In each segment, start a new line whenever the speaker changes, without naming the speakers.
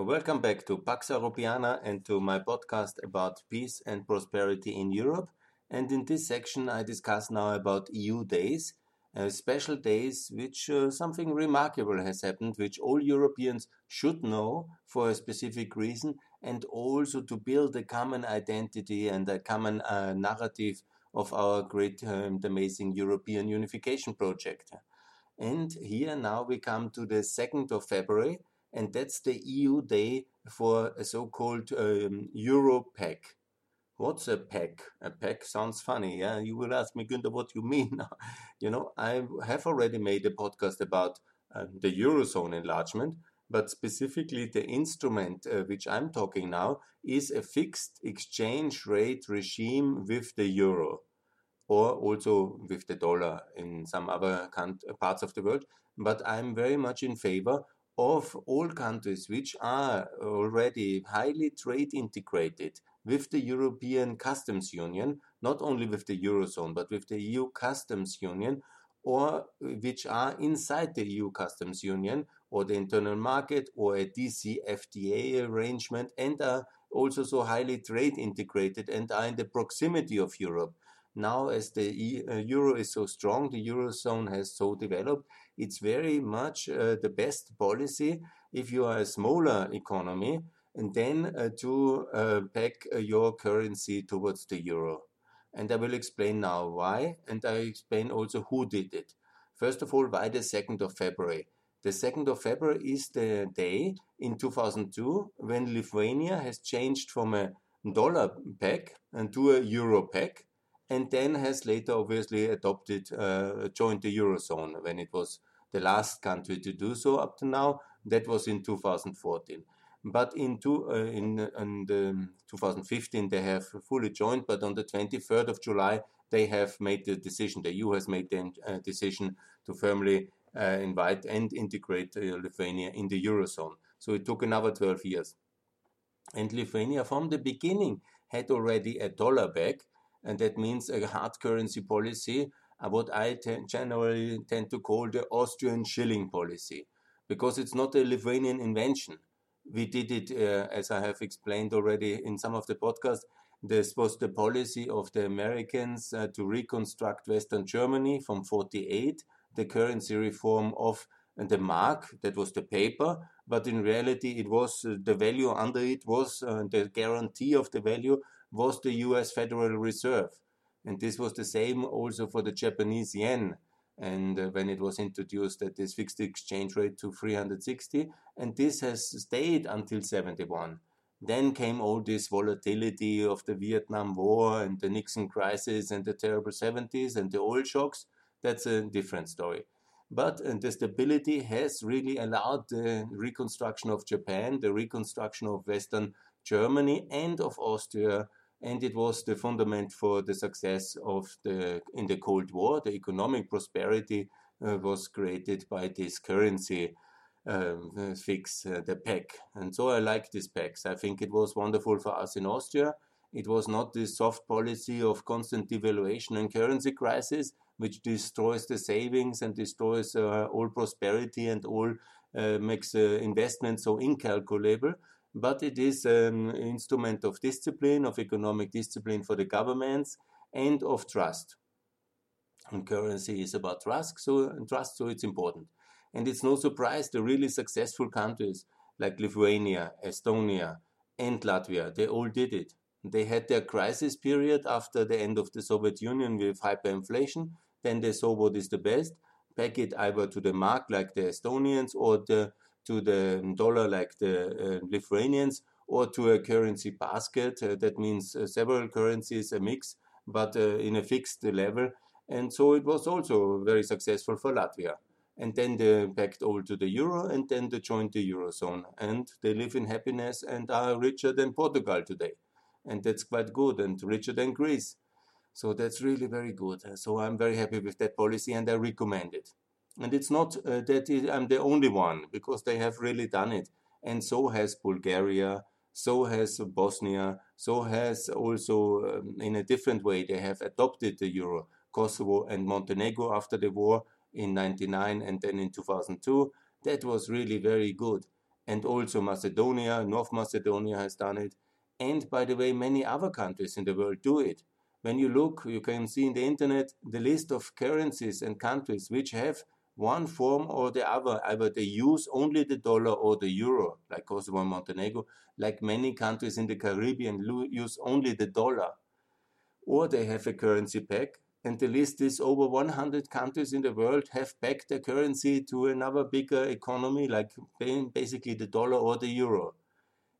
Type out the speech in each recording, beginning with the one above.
Welcome back to Pax Europeana and to my podcast about peace and prosperity in Europe. And in this section, I discuss now about EU days, uh, special days, which uh, something remarkable has happened, which all Europeans should know for a specific reason, and also to build a common identity and a common uh, narrative of our great and amazing European unification project. And here now we come to the 2nd of February, and that's the EU day for a so-called um, Euro peg. What's a peg? A peg sounds funny, yeah. You will ask me, Günther, what you mean? you know, I have already made a podcast about uh, the eurozone enlargement, but specifically the instrument uh, which I'm talking now is a fixed exchange rate regime with the euro, or also with the dollar in some other parts of the world. But I'm very much in favor of all countries which are already highly trade integrated with the European Customs Union, not only with the Eurozone, but with the EU Customs Union, or which are inside the EU Customs Union, or the internal market, or a DCFTA arrangement, and are also so highly trade integrated and are in the proximity of Europe. Now, as the uh, euro is so strong, the eurozone has so developed, it's very much uh, the best policy if you are a smaller economy and then uh, to uh, uh, your currency towards the euro. And I will explain now why, and I explain also who did it. First of all, why the 2nd of February? The 2nd of February is the day in 2002 when Lithuania has changed from a dollar peg and to a euro peg and then has later obviously adopted, uh, joined the Eurozone when it was the last country to do so up to now. That was in 2014. But in, two, uh, in, in the 2015, they have fully joined, but on the 23rd of July, they have made the decision, the EU has made the uh, decision to firmly uh, invite and integrate uh, Lithuania in the Eurozone. So it took another 12 years. And Lithuania, from the beginning, had already a dollar peg, and that means a hard currency policy, what I generally tend to call the Austrian shilling policy, because it's not a Lithuanian invention. We did it, uh, as I have explained already in some of the podcasts. This was the policy of the Americans uh, to reconstruct Western Germany from 48, the currency reform of the mark, that was the paper, but in reality it was uh, the value under it was uh, the guarantee of the value was the US Federal Reserve. And this was the same also for the Japanese yen. And uh, when it was introduced at this fixed exchange rate to 360, and this has stayed until 71. Then came all this volatility of the Vietnam War and the Nixon crisis and the terrible 70s and the oil shocks. That's a different story. But uh, the stability has really allowed the reconstruction of Japan, the reconstruction of Western Germany, and of Austria and it was the fundament for the success of the in the Cold War. The economic prosperity uh, was created by this currency um, fix, uh, the peg, and so I like this pegs. I think it was wonderful for us in Austria. It was not this soft policy of constant devaluation and currency crisis, which destroys the savings and destroys uh, all prosperity and all uh, makes uh, investment so incalculable but it is an instrument of discipline, of economic discipline for the governments, and of trust. And currency is about trust, so trust, so it's important. And it's no surprise the really successful countries like Lithuania, Estonia, and Latvia, they all did it. They had their crisis period after the end of the Soviet Union with hyperinflation. Then they saw what is the best, peg it either to the mark like the Estonians or the to the dollar like the uh, Lithuanians or to a currency basket. Uh, that means uh, several currencies, a mix, but in a fixed level. And so it was also very successful for Latvia. And then they backed all to the euro and then they joined the eurozone. And they live in happiness and are richer than portugal today. And that's quite good and richer than greece. So that's really very good. So i'm very happy with that policy and i recommend it and it's not uh, that I'm the only one, because they have really done it. And so has Bulgaria, so has Bosnia, so has also, um, in a different way, they have adopted the euro. Kosovo and Montenegro after the war in 99 and then in 2002. That was really very good. and also Macedonia, North Macedonia has done it. And by the way, many other countries in the world do it. When you look, you can see in the internet the list of currencies and countries which have one form or the other. Either they use only the dollar or the euro, like Kosovo and Montenegro, like many countries in the Caribbean use only the dollar, or they have a currency peg. And the list is over 100 countries in the world have pegged their currency to another bigger economy, like basically the dollar or the euro.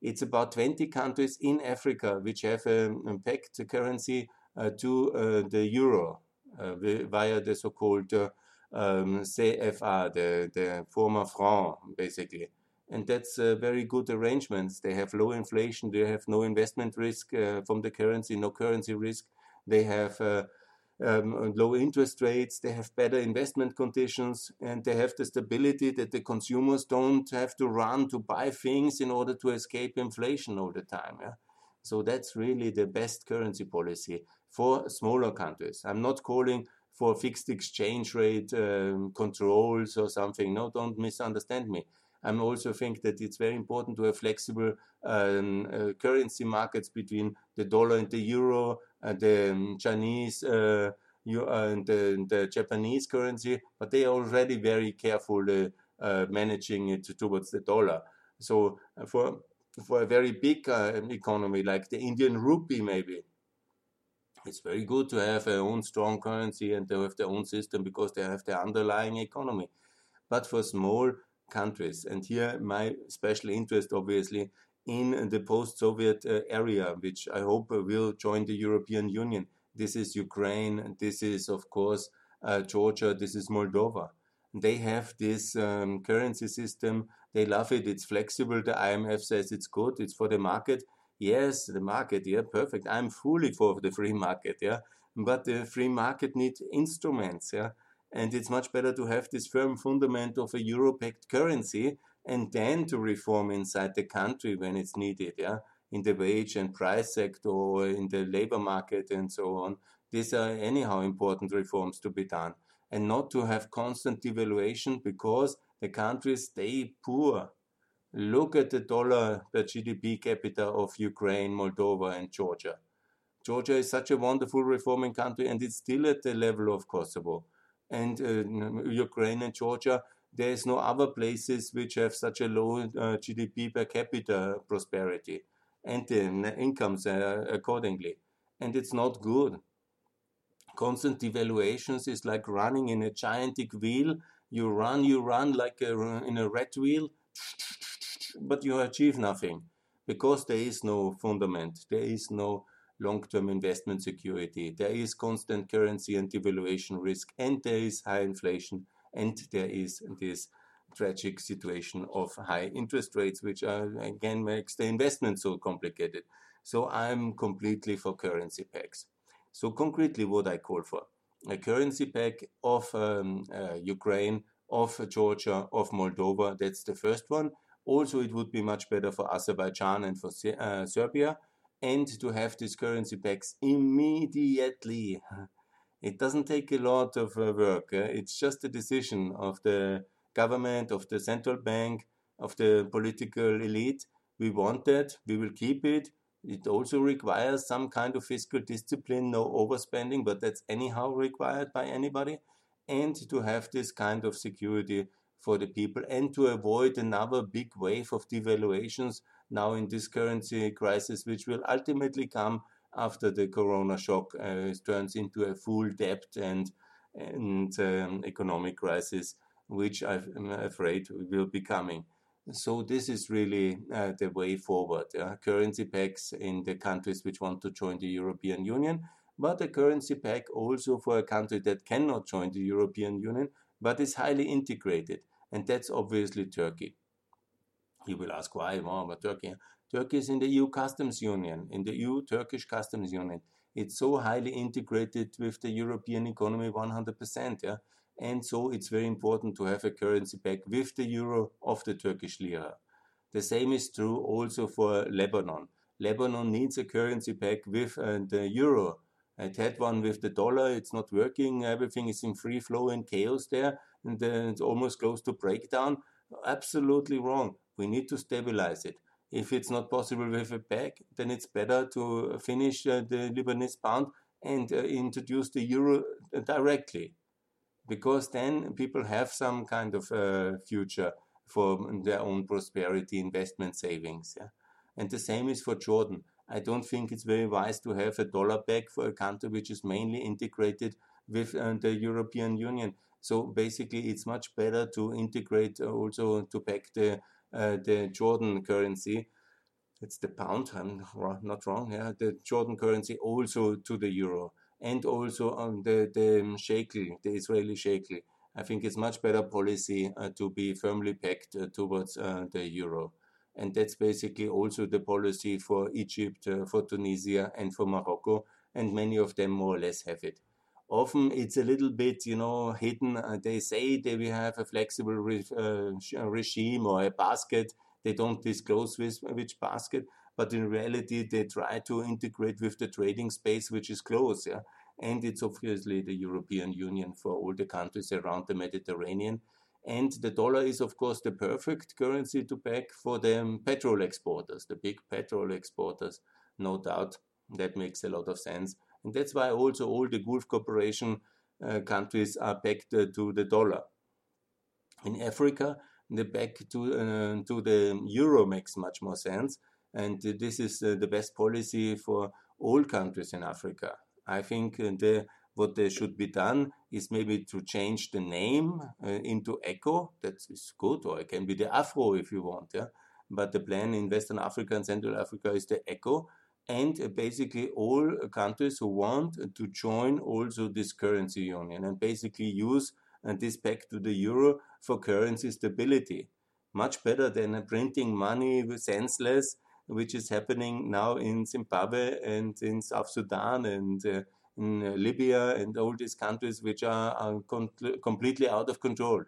It's about 20 countries in Africa which have um, pegged the currency uh, to uh, the euro uh, via the so-called um, CFA, the, the former franc, basically. And that's very good arrangements. They have low inflation, they have no investment risk from the currency, no currency risk. They have um, low interest rates, they have better investment conditions, and they have the stability that the consumers don't have to run to buy things in order to escape inflation all the time. Yeah? So that's really the best currency policy for smaller countries. I'm not calling for fixed exchange rate um, controls or something. No, don't misunderstand me. I also think that it's very important to have flexible um, uh, currency markets between the dollar and the euro, and the um, Chinese uh, and the, the, Japanese currency, but they are already very careful uh, uh, managing it towards the dollar. So uh, for for a very big uh, economy like the Indian rupee, maybe it's very good to have their own strong currency and to have their own system because they have their underlying economy. But for small countries, and here my special interest obviously in the post-Soviet uh, area, which I hope will join the European Union. This is Ukraine. This is, of course, uh, Georgia. This is Moldova. They have this um, currency system. They love it. It's flexible. The IMF says it's good. It's for the market. Yes, the market. Yeah, perfect. I'm fully for the free market. Yeah, but the free market needs instruments. Yeah, and it's much better to have this firm fundament of a euro-backed currency and then to reform inside the country when it's needed, yeah, in the wage and price sector or in the labor market and so on. These are anyhow important reforms to be done and not to have constant devaluation because the countries stay poor. Look at the dollar per GDP capita of Ukraine, Moldova, and Georgia. Georgia is such a wonderful reforming country and it's still at the level of Kosovo and uh, Ukraine and Georgia, there is no other places which have such a low uh, GDP per capita prosperity and the incomes uh, accordingly. And it's not good. Constant devaluations is like running in a gigantic wheel. You run, you run like a, in a rat wheel, but you achieve nothing because there is no fundament. There is no long-term investment security. There is constant currency and devaluation risk, and there is high inflation, and there is this tragic situation of high interest rates, which are, again makes the investment so complicated. So I'm completely for currency pegs. So concretely, what I call for a currency peg of um, uh, Ukraine, of Georgia, of Moldova. That's the first one. Also, it would be much better for Azerbaijan and for uh, Serbia and to have these currency pegs immediately. It doesn't take a lot of uh, work. Uh, it's just a decision of the government, of the central bank, of the political elite. We want that. We will keep it. It also requires some kind of fiscal discipline, no overspending, but that's anyhow required by anybody. And to have this kind of security for the people and to avoid another big wave of devaluations now in this currency crisis, which will ultimately come after the corona shock uh, turns into a full debt and and um, economic crisis, which I'm afraid will be coming. So this is really uh, the way forward. Uh, currency pegs in the countries which want to join the European Union, but a currency peg also for a country that cannot join the European Union, but is highly integrated, and that's obviously Turkey. You will ask why, oh, but Turkey. Turkey is in the EU customs union, in the EU Turkish customs union. It's so highly integrated with the European economy 100%. Yeah? And so it's very important to have a currency peg with the euro of the Turkish lira. The same is true also for Lebanon. Lebanon needs a currency peg with uh, the euro. It had one with the dollar, it's not working, everything is in free flow and chaos there, and uh, it's almost close to breakdown. Absolutely wrong We need to stabilize it. If it's not possible with a peg, then it's better to finish uh, the Lebanese pound and uh, introduce the euro directly, because then people have some kind of uh, future for their own prosperity, investment savings. Yeah? And the same is for Jordan. I don't think it's very wise to have a dollar peg for a country which is mainly integrated with uh, the European Union. So basically, it's much better to integrate uh, also to back the uh, the Jordan currency. It's the pound. I'm not wrong. Yeah, the Jordan currency also to the euro and also on the the shekel, the Israeli shekel. I think it's much better policy uh, to be firmly pegged uh, towards uh, the euro. And that's basically also the policy for Egypt, uh, for Tunisia, and for Morocco. And many of them more or less have it often it's a little bit, you know, hidden. Uh, they say they will have a flexible re uh, regime or a basket. They don't disclose which basket, but in reality, they try to integrate with the trading space, which is close. Yeah? And it's obviously the European Union for all the countries around the Mediterranean. And the dollar is, of course, the perfect currency to back for the petrol exporters, the big petrol exporters, no doubt. That makes a lot of sense. And that's why also all the Gulf Cooperation uh, countries are backed uh, to the dollar. In Africa, the peg to, uh, to the euro makes much more sense. And this is uh, the best policy for all countries in Africa. I think uh, the, what should be done is maybe to change the name uh, into ECO. That is good, or it can be the Afro if you want. Yeah, but the plan in Western Africa and Central Africa is the ECO, and basically all countries who want to join also this currency union and basically use this peg to the euro for currency stability. Much better than printing money senseless, which is happening now in Zimbabwe and in South Sudan and uh, in Libya and all these countries which are, are completely out of control.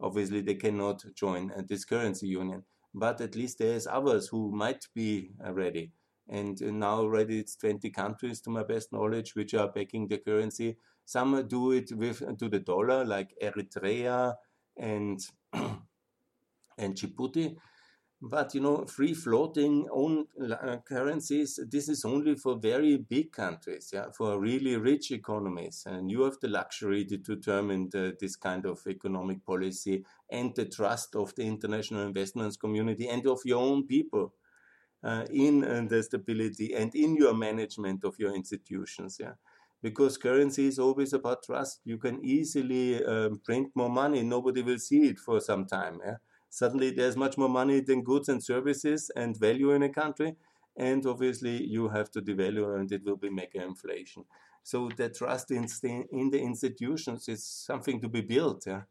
Obviously, they cannot join this currency union, but at least there's others who might be uh, ready and now already it's 20 countries to my best knowledge which are backing the currency. Some do it with to the dollar like eritrea and and djibouti. But you know free floating own uh, currencies this is only for very big countries yeah for really rich economies. And you have the luxury to determine the, this kind of economic policy and the trust of the international investments community and of your own people uh, in uh, the stability and in your management of your institutions. Yeah, because currency is always about trust. You can easily um, print more money. Nobody will see it for some time. Yeah, suddenly there's much more money than goods and services and value in a country, and obviously you have to devalue, and it will be mega inflation. So the trust in, in the institutions is something to be built. Yeah,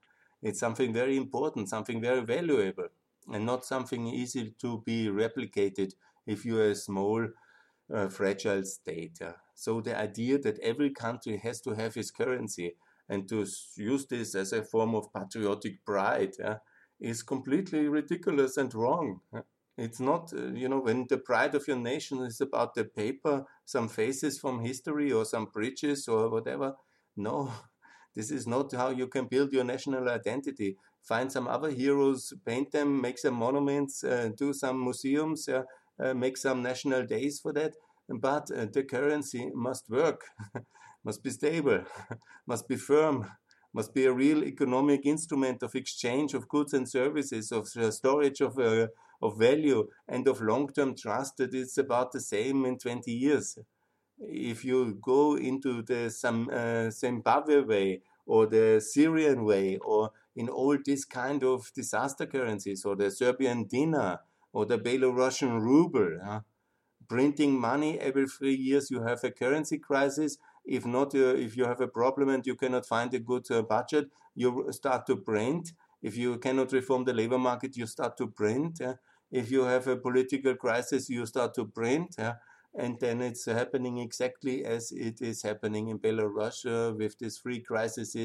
it's something very important, something very valuable and not something easy to be replicated if you're a small, uh, fragile state. So the idea that every country has to have its currency and to use this as a form of patriotic pride yeah, is completely ridiculous and wrong. It's not, uh, you know, when the pride of your nation is about the paper, some faces from history or some bridges or whatever. No, this is not how you can build your national identity find some other heroes, paint them, make some monuments, uh, do some museums, uh, uh, make some national days for that. But the currency must work, must be stable, must be firm, must be a real economic instrument of exchange of goods and services, of storage of, uh, of value, and of long term trust that it's about the same in 20 years. If you go into the Zimbabwe way, or the Syrian way, or in all these kind of disaster currencies, or the Serbian dinar, or the Belarusian ruble. Huh? Printing money every three years, you have a currency crisis. If not, uh, if you have a problem and you cannot find a good uh, budget, you start to print. If you cannot reform the labor market, you start to print. Yeah? If you have a political crisis, you start to print. And then it's happening exactly as it is happening in Belarus uh, with these three crises,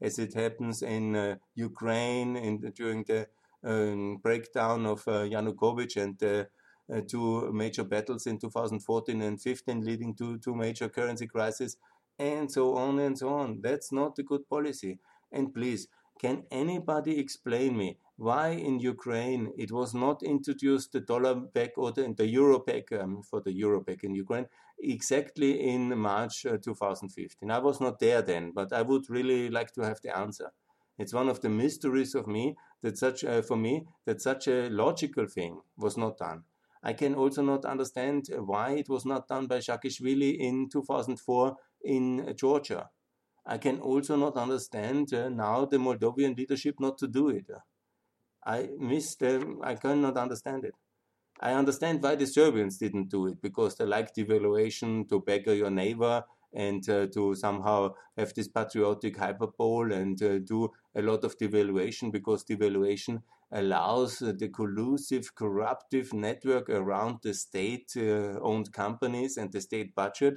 as it happens in uh, Ukraine in the, during the um, breakdown of uh, Yanukovych and the uh, two major battles in 2014 and 15, leading to two major currency crises, and so on and so on. That's not a good policy. And please Can anybody explain me why in Ukraine it was not introduced the dollar peg or the, the euro peg um, for the euro peg in Ukraine exactly in March uh, 2015? I was not there then, but I would really like to have the answer. It's one of the mysteries of me that such uh, for me that such a logical thing was not done. I can also not understand why it was not done by Saakashvili in 2004 in Georgia. I can also not understand uh, now the Moldovan leadership not to do it. I miss them. I cannot understand it. I understand why the Serbians didn't do it because they like devaluation to beggar your neighbor and uh, to somehow have this patriotic hyperbole and uh, do a lot of devaluation because devaluation allows the collusive, corruptive network around the state uh, owned companies and the state budget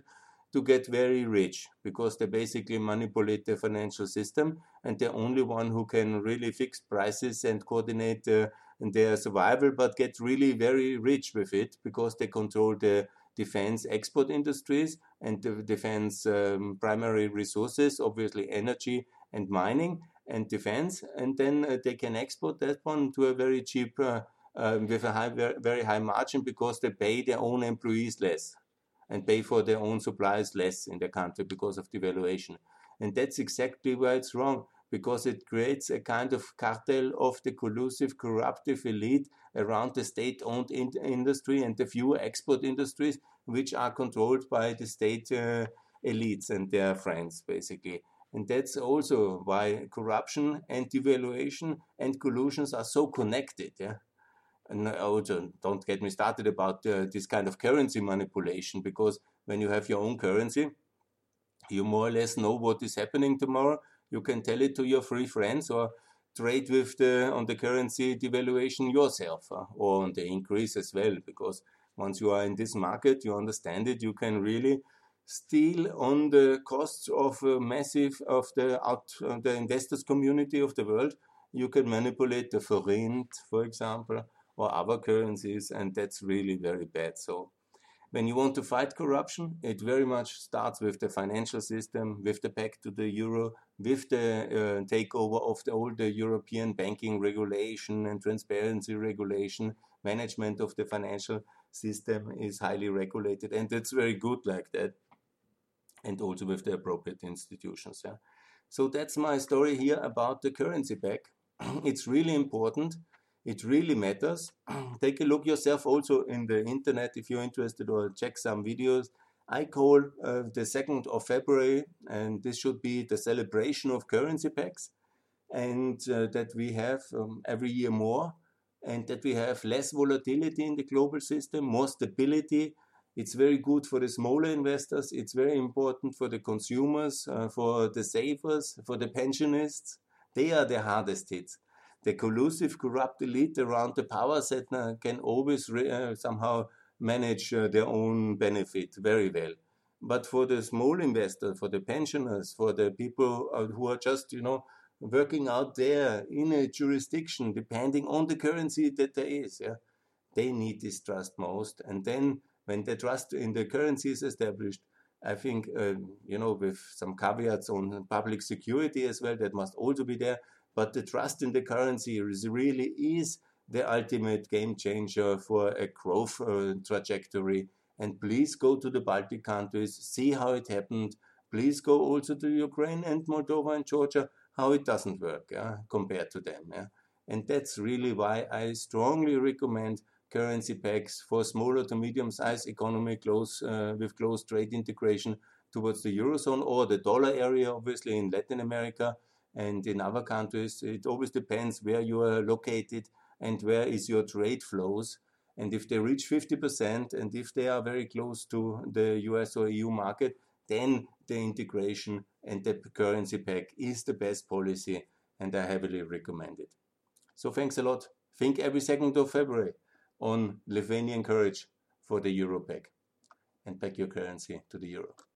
to get very rich because they basically manipulate the financial system and they're only one who can really fix prices and coordinate uh, their survival but get really very rich with it because they control the defense export industries and the defense um, primary resources obviously energy and mining and defense. And then uh, they can export that one to a very cheap uh, uh with a high, very high margin because they pay their own employees less and pay for their own supplies less in the country because of devaluation. And that's exactly why it's wrong, because it creates a kind of cartel of the collusive, corruptive elite around the state owned in industry and the few export industries, which are controlled by the state uh, elites and their friends, basically. And that's also why corruption and devaluation and collusions are so connected. Yeah? And also don't get me started about uh, this kind of currency manipulation because when you have your own currency, you more or less know what is happening tomorrow. You can tell it to your three friends or trade with the on the currency devaluation yourself uh, or on the increase as well because once you are in this market you understand it you can really steal on the costs of a massive of the out uh, the investors community of the world you can manipulate the forint for example or other currencies, and that's really very bad. So when you want to fight corruption, it very much starts with the financial system, with the peg to the euro, with the uh, takeover of the, all the European banking regulation and transparency regulation. Management of the financial system is highly regulated, and it's very good like that. And also with the appropriate institutions. Yeah. So that's my story here about the currency peg. it's really important it really matters. Take a look yourself also in the internet if you're interested or check some videos. I call uh, the 2nd of February, and this should be the celebration of currency pegs, and uh, that we have um, every year more, and that we have less volatility in the global system, more stability. It's very good for the smaller investors, it's very important for the consumers, uh, for the savers, for the pensionists. They are the hardest hits the collusive, corrupt elite around the power set can always uh, somehow manage uh, their own benefit very well. But for the small investor, for the pensioners, for the people uh, who are just, you know, working out there in a jurisdiction, depending on the currency that there is, yeah, they need this trust most. And then when the trust in the currency is established, I think, uh, you know, with some caveats on public security as well, that must also be there. But the trust in the currency is really is the ultimate game changer for a growth uh, trajectory. And please go to the Baltic countries, see how it happened. Please go also to Ukraine and Moldova and Georgia, how it doesn't work yeah, compared to them. Yeah. And that's really why I strongly recommend currency pegs for smaller to medium sized economy close uh, with close trade integration towards the eurozone or the dollar area, obviously in Latin America and in other countries, it always depends where you are located and where is your trade flows. And if they reach 50% and if they are very close to the US or EU market, then the integration and the currency peg is the best policy and I heavily recommend it. So thanks a lot. Think every 2nd of February on Lithuanian courage for the euro peg and back your currency to the euro.